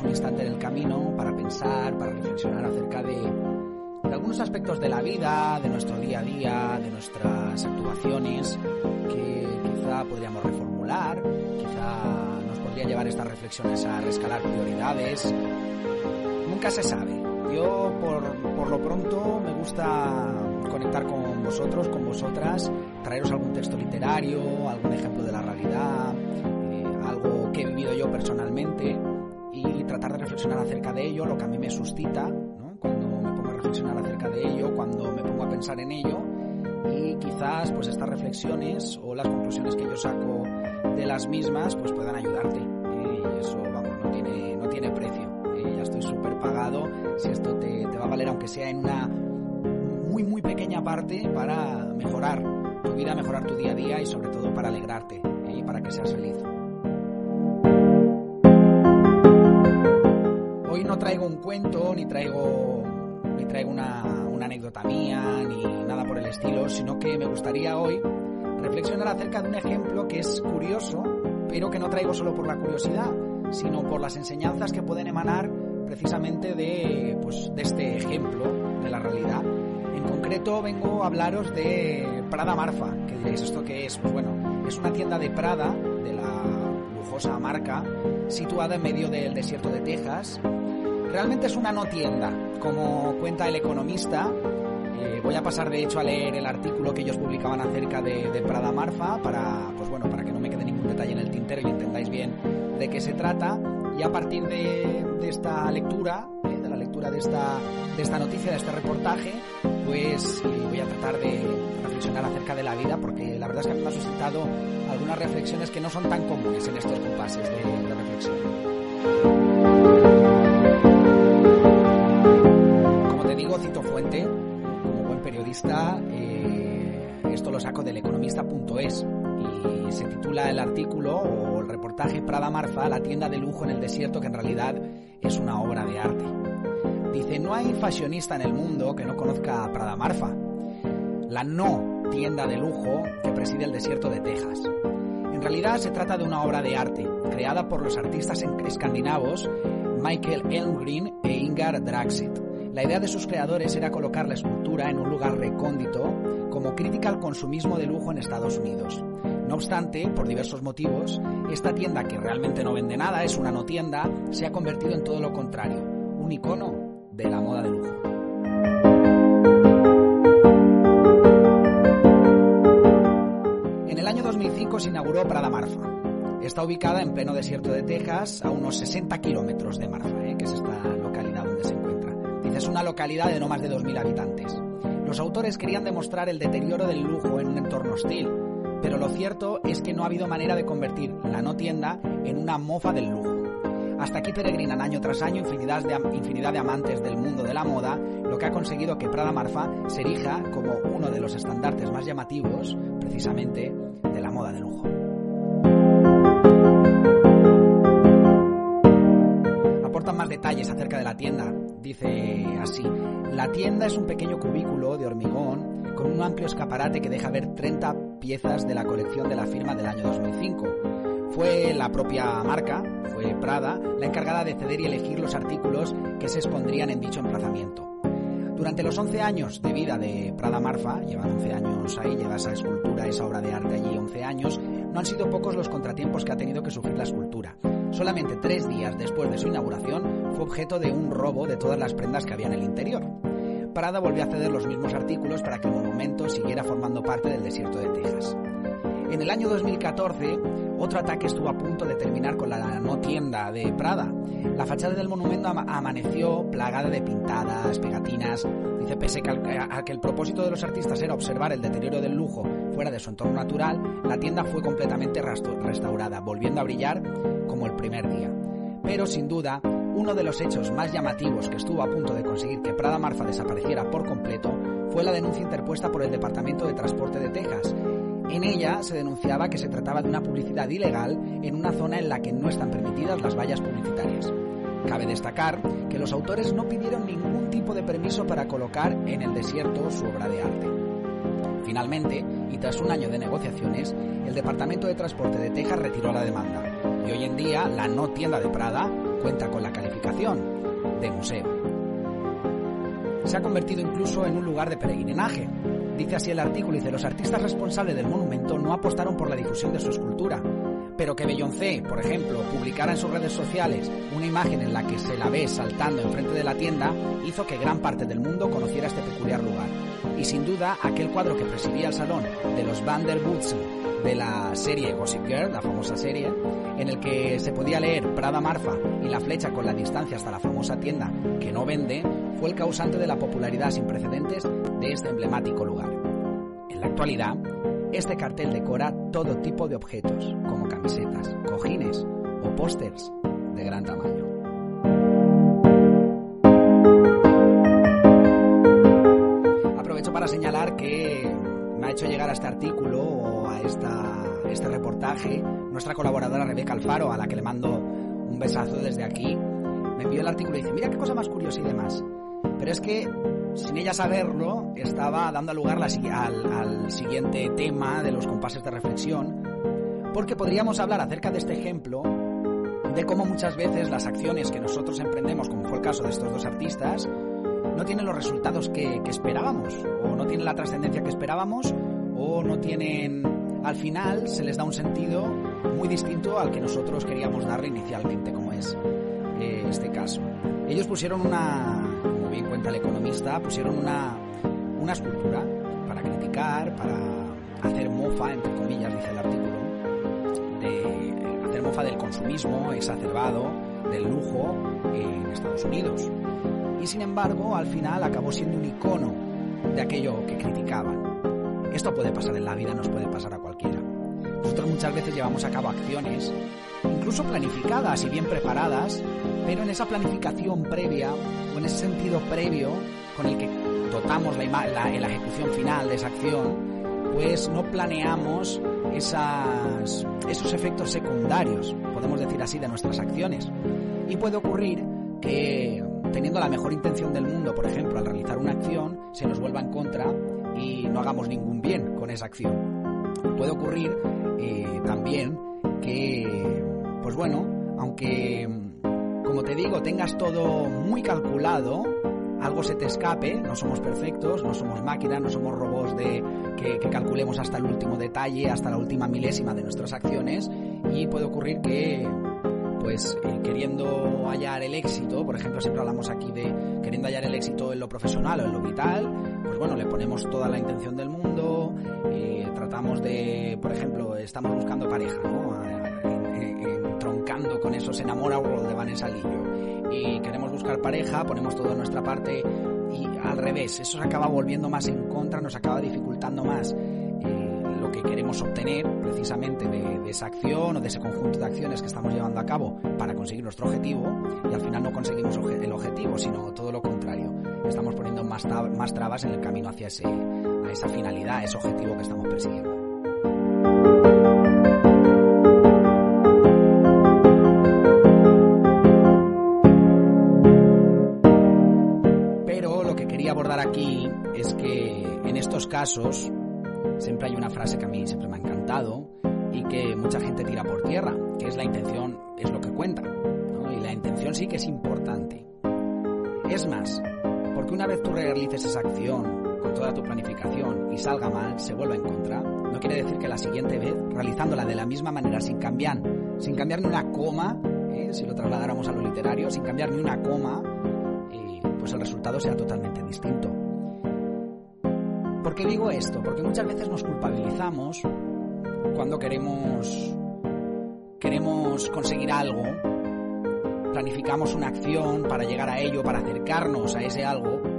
un instante en el camino para pensar, para reflexionar acerca de, de algunos aspectos de la vida, de nuestro día a día, de nuestras actuaciones, que quizá podríamos reformular, quizá nos podría llevar estas reflexiones a rescalar prioridades. Nunca se sabe. Yo, por, por lo pronto, me gusta conectar con vosotros, con vosotras, traeros algún texto literario, algún ejemplo de la realidad, eh, algo que he vivido yo personalmente tratar de reflexionar acerca de ello, lo que a mí me suscita, ¿no? cuando me pongo a reflexionar acerca de ello, cuando me pongo a pensar en ello y quizás pues estas reflexiones o las conclusiones que yo saco de las mismas pues puedan ayudarte ¿eh? y eso vamos no tiene no tiene precio ¿eh? ya estoy súper pagado si esto te, te va a valer aunque sea en una muy muy pequeña parte para mejorar tu vida mejorar tu día a día y sobre todo para alegrarte ¿eh? y para que seas feliz no traigo un cuento ni traigo ni traigo una, una anécdota mía ni nada por el estilo, sino que me gustaría hoy reflexionar acerca de un ejemplo que es curioso, pero que no traigo solo por la curiosidad, sino por las enseñanzas que pueden emanar precisamente de, pues, de este ejemplo de la realidad. En concreto vengo a hablaros de Prada Marfa, que diréis, ¿esto qué es? Pues bueno, es una tienda de Prada, de la lujosa marca, situada en medio del desierto de Texas, Realmente es una no tienda, como cuenta el economista. Eh, voy a pasar de hecho a leer el artículo que ellos publicaban acerca de, de, Prada Marfa para, pues bueno, para que no me quede ningún detalle en el tintero y entendáis bien de qué se trata. Y a partir de, de esta lectura, eh, de la lectura de esta, de esta noticia, de este reportaje, pues eh, voy a tratar de reflexionar acerca de la vida, porque la verdad es que me ha suscitado algunas reflexiones que no son tan comunes en estos compases de, de reflexión. Fuente, como buen periodista, eh, esto lo saco del economista.es y se titula el artículo o el reportaje Prada Marfa, la tienda de lujo en el desierto, que en realidad es una obra de arte. Dice, no hay fashionista en el mundo que no conozca a Prada Marfa, la no tienda de lujo que preside el desierto de Texas. En realidad se trata de una obra de arte, creada por los artistas escandinavos Michael Elmgren e Ingar Draxit la idea de sus creadores era colocar la escultura en un lugar recóndito como crítica al consumismo de lujo en Estados Unidos. No obstante, por diversos motivos, esta tienda que realmente no vende nada, es una no tienda, se ha convertido en todo lo contrario, un icono de la moda de lujo. En el año 2005 se inauguró Prada Marfa. Está ubicada en pleno desierto de Texas, a unos 60 kilómetros de Marfa, ¿eh? que es esta localidad es una localidad de no más de 2.000 habitantes. Los autores querían demostrar el deterioro del lujo en un entorno hostil, pero lo cierto es que no ha habido manera de convertir la no tienda en una mofa del lujo. Hasta aquí peregrinan año tras año infinidad de, infinidad de amantes del mundo de la moda, lo que ha conseguido que Prada Marfa se erija como uno de los estandartes más llamativos, precisamente, de la moda de lujo. Aportan más detalles acerca de la tienda, Dice así, la tienda es un pequeño cubículo de hormigón con un amplio escaparate que deja ver 30 piezas de la colección de la firma del año 2005. Fue la propia marca, fue Prada, la encargada de ceder y elegir los artículos que se expondrían en dicho emplazamiento. Durante los 11 años de vida de Prada Marfa, llevan 11 años ahí, lleva esa escultura, esa obra de arte allí 11 años, no han sido pocos los contratiempos que ha tenido que sufrir la escultura. Solamente tres días después de su inauguración fue objeto de un robo de todas las prendas que había en el interior. Prada volvió a ceder los mismos artículos para que el monumento siguiera formando parte del desierto de Texas. En el año 2014, otro ataque estuvo a punto de terminar con la no tienda de Prada. La fachada del monumento amaneció plagada de pintadas, pegatinas. Dice, pese a que el propósito de los artistas era observar el deterioro del lujo fuera de su entorno natural, la tienda fue completamente restaurada, volviendo a brillar el primer día. Pero sin duda, uno de los hechos más llamativos que estuvo a punto de conseguir que Prada Marfa desapareciera por completo fue la denuncia interpuesta por el Departamento de Transporte de Texas, en ella se denunciaba que se trataba de una publicidad ilegal en una zona en la que no están permitidas las vallas publicitarias. Cabe destacar que los autores no pidieron ningún tipo de permiso para colocar en el desierto su obra de arte. Finalmente, y tras un año de negociaciones, el Departamento de Transporte de Texas retiró la demanda y hoy en día la no tienda de Prada cuenta con la calificación de museo. Se ha convertido incluso en un lugar de peregrinaje. Dice así el artículo, dice, los artistas responsables del monumento no apostaron por la difusión de su escultura, pero que Beyoncé, por ejemplo, publicara en sus redes sociales una imagen en la que se la ve saltando enfrente de la tienda, hizo que gran parte del mundo conociera este peculiar lugar. Y sin duda, aquel cuadro que presidía el salón de los Vanderbilts de la serie Gossip Girl, la famosa serie, en el que se podía leer Prada Marfa y la flecha con la distancia hasta la famosa tienda que no vende, fue el causante de la popularidad sin precedentes de este emblemático lugar. En la actualidad, este cartel decora todo tipo de objetos, como camisetas, cojines o pósters de gran tamaño. Aprovecho para señalar que me ha hecho llegar a este artículo o a este reportaje nuestra colaboradora Rebeca Alfaro, a la que le mando un besazo desde aquí. Me envió el artículo y dice, mira qué cosa más curiosa y demás. Pero es que, sin ella saberlo, estaba dando lugar al, al siguiente tema de los compases de reflexión, porque podríamos hablar acerca de este ejemplo de cómo muchas veces las acciones que nosotros emprendemos, como fue el caso de estos dos artistas, no tienen los resultados que, que esperábamos, o no tienen la trascendencia que esperábamos, o no tienen, al final, se les da un sentido distinto al que nosotros queríamos darle inicialmente, como es eh, este caso. Ellos pusieron una, como bien cuenta el economista, pusieron una, una escultura para criticar, para hacer mofa, entre comillas, dice el artículo, de hacer mofa del consumismo exacerbado, del lujo en Estados Unidos. Y sin embargo, al final acabó siendo un icono de aquello que criticaban. Esto puede pasar en la vida, nos puede pasar a muchas veces llevamos a cabo acciones, incluso planificadas y bien preparadas, pero en esa planificación previa o en ese sentido previo con el que dotamos la, la, la ejecución final de esa acción, pues no planeamos esas, esos efectos secundarios, podemos decir así, de nuestras acciones. Y puede ocurrir que teniendo la mejor intención del mundo, por ejemplo, al realizar una acción, se nos vuelva en contra y no hagamos ningún bien con esa acción. Puede ocurrir eh, también que, pues bueno, aunque, como te digo, tengas todo muy calculado, algo se te escape, no somos perfectos, no somos máquinas, no somos robots de que, que, calculemos hasta el último detalle, hasta la última milésima de nuestras acciones y puede ocurrir que pues eh, queriendo hallar el éxito, por ejemplo, siempre hablamos aquí de queriendo hallar el éxito en lo profesional o en lo vital, pues bueno, le ponemos toda la intención del mundo, eh, de, por ejemplo, estamos buscando pareja, ¿no? Entroncando con esos enamorados de Vanessa Lillo. Y queremos buscar pareja, ponemos toda nuestra parte y al revés, eso se acaba volviendo más en contra, nos acaba dificultando más lo que queremos obtener precisamente de, de, esa acción o de ese conjunto de acciones que estamos llevando a cabo para conseguir nuestro objetivo y al final no conseguimos el objetivo, sino todo lo contrario. Estamos poniendo más, más trabas en el camino hacia ese, esa finalidad, ese objetivo que estamos persiguiendo. Pero lo que quería abordar aquí es que en estos casos siempre hay una frase que a mí siempre me ha encantado y que mucha gente tira por tierra, que es la intención es lo que cuenta. ¿no? Y la intención sí que es importante. Es más, porque una vez tú realices esa acción tu planificación y salga mal, se vuelva en contra, no quiere decir que la siguiente vez, realizándola de la misma manera, sin cambiar, sin cambiar ni una coma, ¿eh? si lo trasladáramos a lo literario, sin cambiar ni una coma, eh, pues el resultado sea totalmente distinto. ¿Por qué digo esto? Porque muchas veces nos culpabilizamos cuando queremos queremos conseguir algo, planificamos una acción para llegar a ello, para acercarnos a ese algo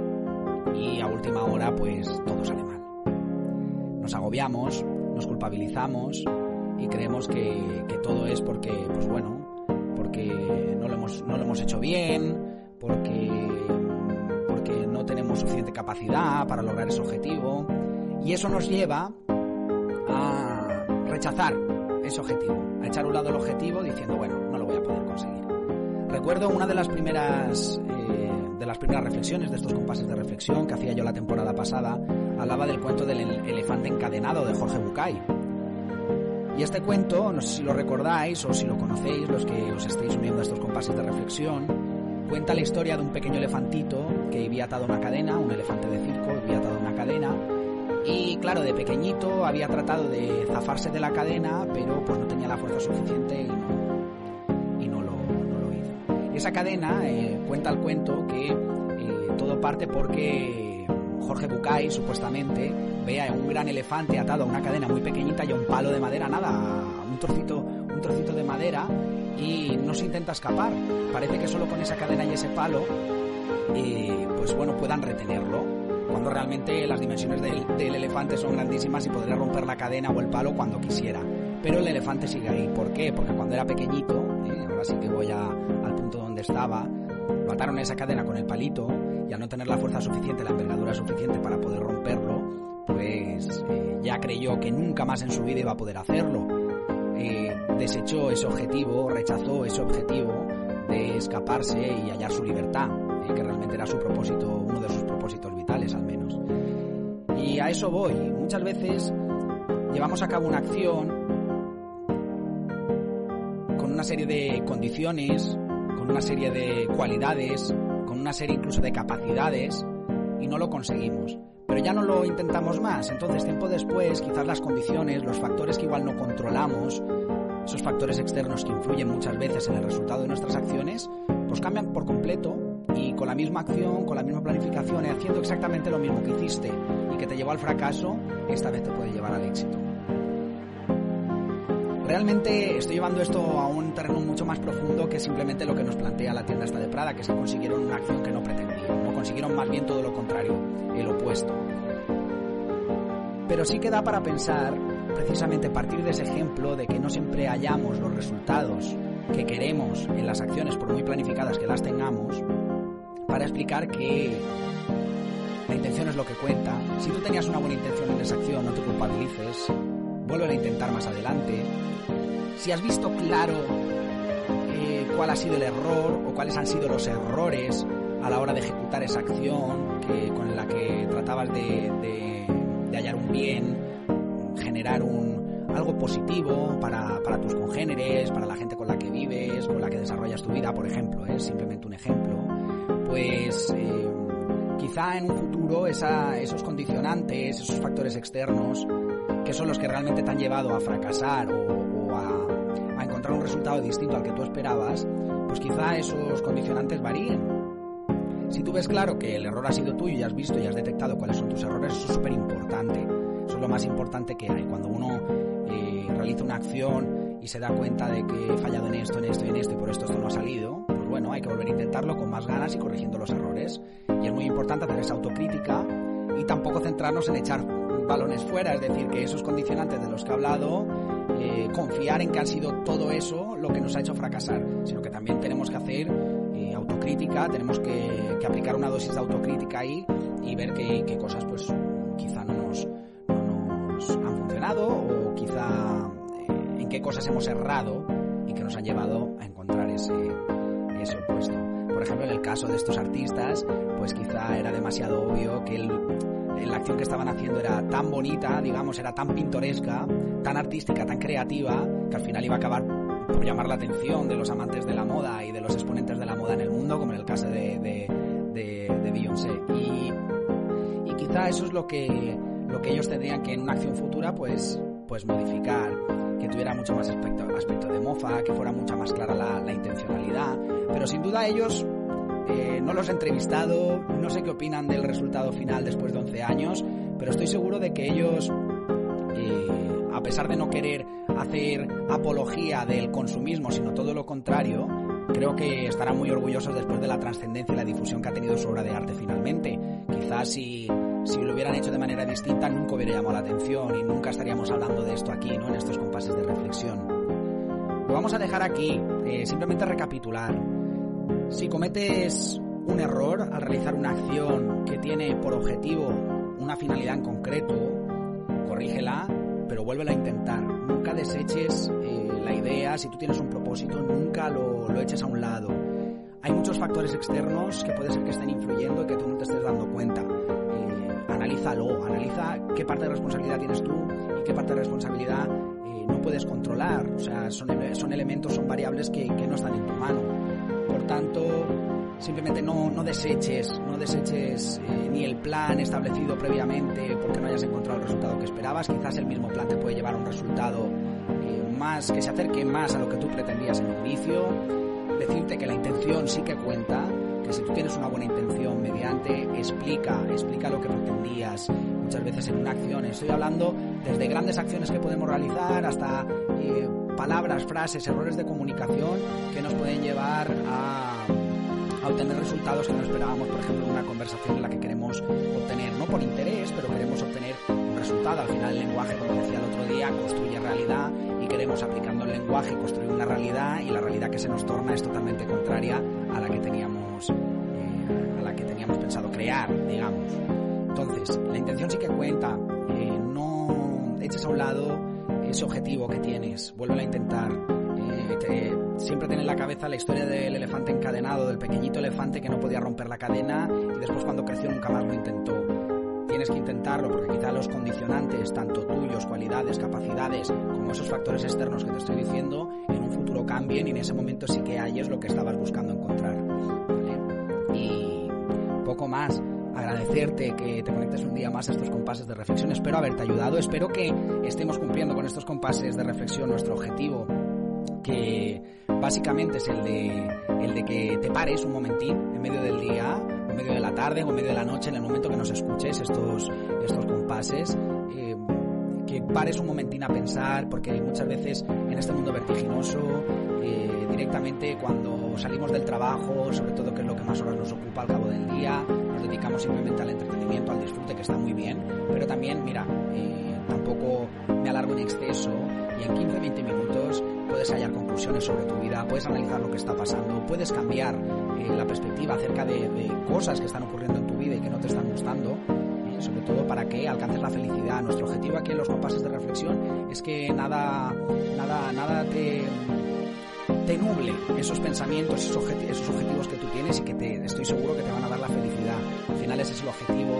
y a última hora pues todo sale mal. Nos agobiamos, nos culpabilizamos y creemos que, todo es porque, pues bueno, porque no lo hemos, no lo hemos hecho bien, porque porque no tenemos suficiente capacidad para lograr ese objetivo y eso nos lleva a rechazar ese objetivo, a echar a un lado el objetivo diciendo, bueno, no lo voy a poder conseguir. Recuerdo una de las primeras eh, de las primeras reflexiones de estos compases de reflexión que hacía yo la temporada pasada hablaba del cuento del elefante encadenado de Jorge Bucay. Y este cuento, no sé si lo recordáis o si lo conocéis, los que os estáis uniendo a estos compases de reflexión, cuenta la historia de un pequeño elefantito que vivía atado a una cadena, un elefante de circo, vivía atado a una cadena, y claro, de pequeñito había tratado de zafarse de la cadena, pero pues no tenía la fuerza suficiente y no, Esa cadena, eh, cuenta el cuento que eh, todo parte porque Jorge Bucay, supuestamente, ve a un gran elefante atado a una cadena muy pequeñita y a un palo de madera, nada, un trocito, un trocito de madera, y no se intenta escapar. Parece que solo con esa cadena y ese palo, eh, pues bueno, puedan retenerlo cuando realmente las dimensiones del, elefante son grandísimas y podría romper la cadena o el palo cuando quisiera. Pero el elefante sigue ahí. ¿Por qué? Porque cuando era pequeñito, eh, ahora sí que voy al punto donde estaba, mataron esa cadena con el palito y al no tener la fuerza suficiente, la envergadura suficiente para poder romperlo, pues eh, ya creyó que nunca más en su vida iba a poder hacerlo. Eh, desechó ese objetivo, rechazó ese objetivo de escaparse y hallar su libertad, que realmente era su propósito, uno de sus propósitos vitales al menos. Y a eso voy. Muchas veces llevamos a cabo una acción una serie de condiciones, con una serie de cualidades, con una serie incluso de capacidades y no lo conseguimos. Pero ya no lo intentamos más. Entonces, tiempo después, quizás las condiciones, los factores que igual no controlamos, esos factores externos que influyen muchas veces en el resultado de nuestras acciones, pues cambian por completo y con la misma acción, con la misma planificación y haciendo exactamente lo mismo que hiciste y que te llevó al fracaso, esta vez te puede llevar al éxito. Realmente estoy llevando esto a un terreno mucho más profundo que simplemente lo que nos plantea la tienda esta de Prada, que que consiguieron una acción que no pretendían, o consiguieron más bien todo lo contrario, el opuesto. Pero sí que da para pensar, precisamente a partir de ese ejemplo, de que no siempre hallamos los resultados que queremos en las acciones, por muy planificadas que las tengamos, para explicar que la intención es lo que cuenta. Si tú tenías una buena intención en esa acción, no te culpabilices, vuelve a intentar más adelante. Si has visto claro eh, cuál ha sido el error o cuáles han sido los errores a la hora de ejecutar esa acción que, con la que tratabas de, de hallar un bien, generar un, algo positivo para, para, tus congéneres, para la gente con la que vives, con la que desarrollas tu vida, por ejemplo, es simplemente un ejemplo pues eh, quizá en un futuro esos condicionantes, esos factores externos, que son los que realmente te han llevado a fracasar o, a, a, encontrar un resultado distinto al que tú esperabas, pues quizá esos condicionantes varíen. Si tú ves claro que el error ha sido tuyo y has visto y has detectado cuáles son tus errores, eso es súper importante. Eso es lo más importante que hay. Cuando uno eh, realiza una acción y se da cuenta de que he fallado en esto, en esto y en esto y por esto esto no ha salido, bueno, hay que volver a intentarlo con más ganas y corrigiendo los errores. Y es muy importante hacer esa autocrítica y tampoco centrarnos en echar balones fuera, es decir, que esos condicionantes de los que he hablado, eh, confiar en que han sido todo eso lo que nos ha hecho fracasar, sino que también tenemos que hacer eh, autocrítica, tenemos que, aplicar una dosis de autocrítica ahí y ver qué, cosas pues quizá no nos, no nos han funcionado o quizá eh, en qué cosas hemos errado y que nos han llevado a encontrar ese, ese opuesto. Por ejemplo, en el caso de estos artistas, pues quizá era demasiado obvio que la acción que estaban haciendo era tan bonita, digamos, era tan pintoresca, tan artística, tan creativa, que al final iba a acabar por llamar la atención de los amantes de la moda y de los exponentes de la moda en el mundo, como en el caso de, de, de, Beyoncé. Y, y quizá eso es lo que, lo que ellos tendrían que en una acción futura, pues, pues modificar que tuviera mucho más aspecto, aspecto de mofa, que fuera mucha más clara la, intencionalidad. Pero sin duda ellos, eh, no los he entrevistado, no sé qué opinan del resultado final después de 11 años, pero estoy seguro de que ellos, eh, a pesar de no querer hacer apología del consumismo, sino todo lo contrario, creo que estarán muy orgullosos después de la trascendencia y la difusión que ha tenido su obra de arte finalmente. Quizás si si lo hubieran hecho de manera distinta nunca hubiera llamado la atención y nunca estaríamos hablando de esto aquí, ¿no? En estos compases de reflexión. Lo vamos a dejar aquí, eh, simplemente recapitular. Si cometes un error al realizar una acción que tiene por objetivo una finalidad en concreto, corrígela, pero vuélvela a intentar. Nunca deseches eh, la idea, si tú tienes un propósito, nunca lo, lo eches a un lado. Hay muchos factores externos que puede ser que estén influyendo y que tú no te estés dando cuenta analízalo, analiza qué parte de responsabilidad tienes tú y qué parte de responsabilidad eh, no puedes controlar. O sea, son, son elementos, son variables que, que no están en tu no, deseches, no deseches eh, ni el plan establecido previamente porque no hayas encontrado el resultado que esperabas. Quizás el mismo plan te puede llevar a un resultado eh, más que se acerque más a lo que tú pretendías en un inicio. Decirte que la intención sí que cuenta, que si tú tienes una buena intención mediante, explica, explica lo que pretendías. Muchas veces en una acción, estoy hablando desde grandes acciones que podemos realizar hasta eh, palabras, frases, errores de comunicación que nos pueden llevar a obtener resultados que no esperábamos, por ejemplo, en una conversación en la que queremos obtener, no por interés, pero queremos obtener un resultado. Al final el lenguaje, como decía el otro día, construye realidad y queremos aplicando el lenguaje construir una realidad y la realidad que se nos torna es totalmente contraria a la que teníamos, eh, a la que teníamos pensado crear, digamos. Entonces, la intención sí que cuenta. Eh, no eches a un lado ese objetivo que tienes, vuelve a intentar. Eh, siempre tiene en la cabeza la historia del elefante encadenado, del pequeñito elefante que no podía romper la cadena y después cuando creció nunca más lo intentó. Tienes que intentarlo porque quizá los condicionantes, tanto tuyos, cualidades, capacidades, como esos factores externos que te estoy diciendo, en un futuro cambien y en ese momento sí que hay es lo que estabas buscando encontrar. Y poco más agradecerte que te conectes un día más a estos compases de reflexión. Espero haberte ayudado, espero que estemos cumpliendo con estos compases de reflexión nuestro objetivo, que básicamente es el de, el de que te pares un momentín en medio del día, en medio de la tarde o en medio de la noche, en el momento que nos escuches estos, estos compases. Eh, que pares un momentín a pensar, porque muchas veces en este mundo vertiginoso, eh, directamente cuando salimos del trabajo, sobre todo que es lo que más horas nos ocupa al cabo del día, nos dedicamos simplemente al entretenimiento, al disfrute, que está muy bien, pero también, mira, eh, tampoco me alargo en exceso y en 15-20 minutos puedes hallar conclusiones sobre tu vida, puedes analizar lo que está pasando, puedes cambiar eh, la perspectiva acerca de, de, cosas que están ocurriendo en tu vida y que no te están gustando, eh, sobre todo para que alcances la felicidad. Nuestro objetivo aquí en los compases de reflexión es que nada, nada, nada te te nuble esos pensamientos, esos, esos, objetivos que tú tienes y que te, estoy seguro que te van a dar la felicidad. Al final ese es el objetivo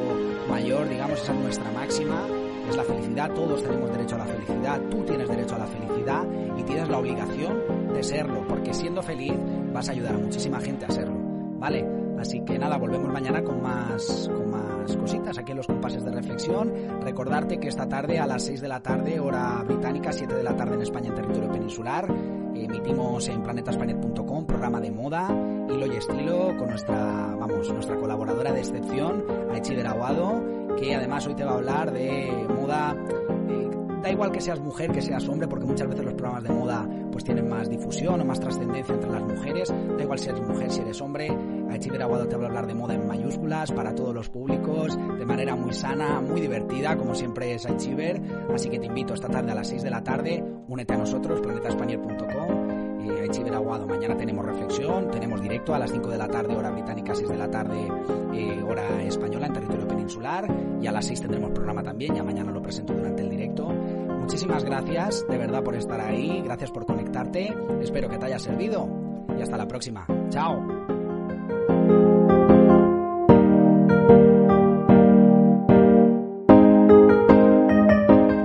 mayor, digamos, esa es nuestra máxima, es la felicidad, todos tenemos derecho a la felicidad, tú tienes derecho a la felicidad la obligación de serlo, porque siendo feliz vas a ayudar a muchísima gente a serlo, ¿vale? Así que nada, volvemos mañana con más, con más cositas aquí en los compases de reflexión. Recordarte que esta tarde a las 6 de la tarde, hora británica, 7 de la tarde en España en territorio peninsular, emitimos en planetaspaniet.com programa de moda, hilo y estilo con nuestra, vamos, nuestra colaboradora de excepción, Aichi Aguado, que además hoy te va a hablar de moda da igual que seas mujer, que seas hombre, porque muchas veces los programas de moda pues tienen más difusión o más trascendencia entre las mujeres, da igual si eres mujer, si eres hombre, Aichiber Aguado te va a hablar de moda en mayúsculas para todos los públicos, de manera muy sana, muy divertida, como siempre es Aichiber, así que te invito esta tarde a las 6 de la tarde, únete a nosotros, planetaspanier.com eh, Aichiber Aguado. Mañana tenemos reflexión, tenemos directo a las 5 de la tarde, hora británica, 6 de la tarde, eh, hora española en territorio peninsular. Y a las 6 tendremos programa también, ya mañana lo presento durante el directo. Muchísimas gracias, de verdad, por estar ahí, gracias por conectarte. Espero que te haya servido y hasta la próxima. Chao.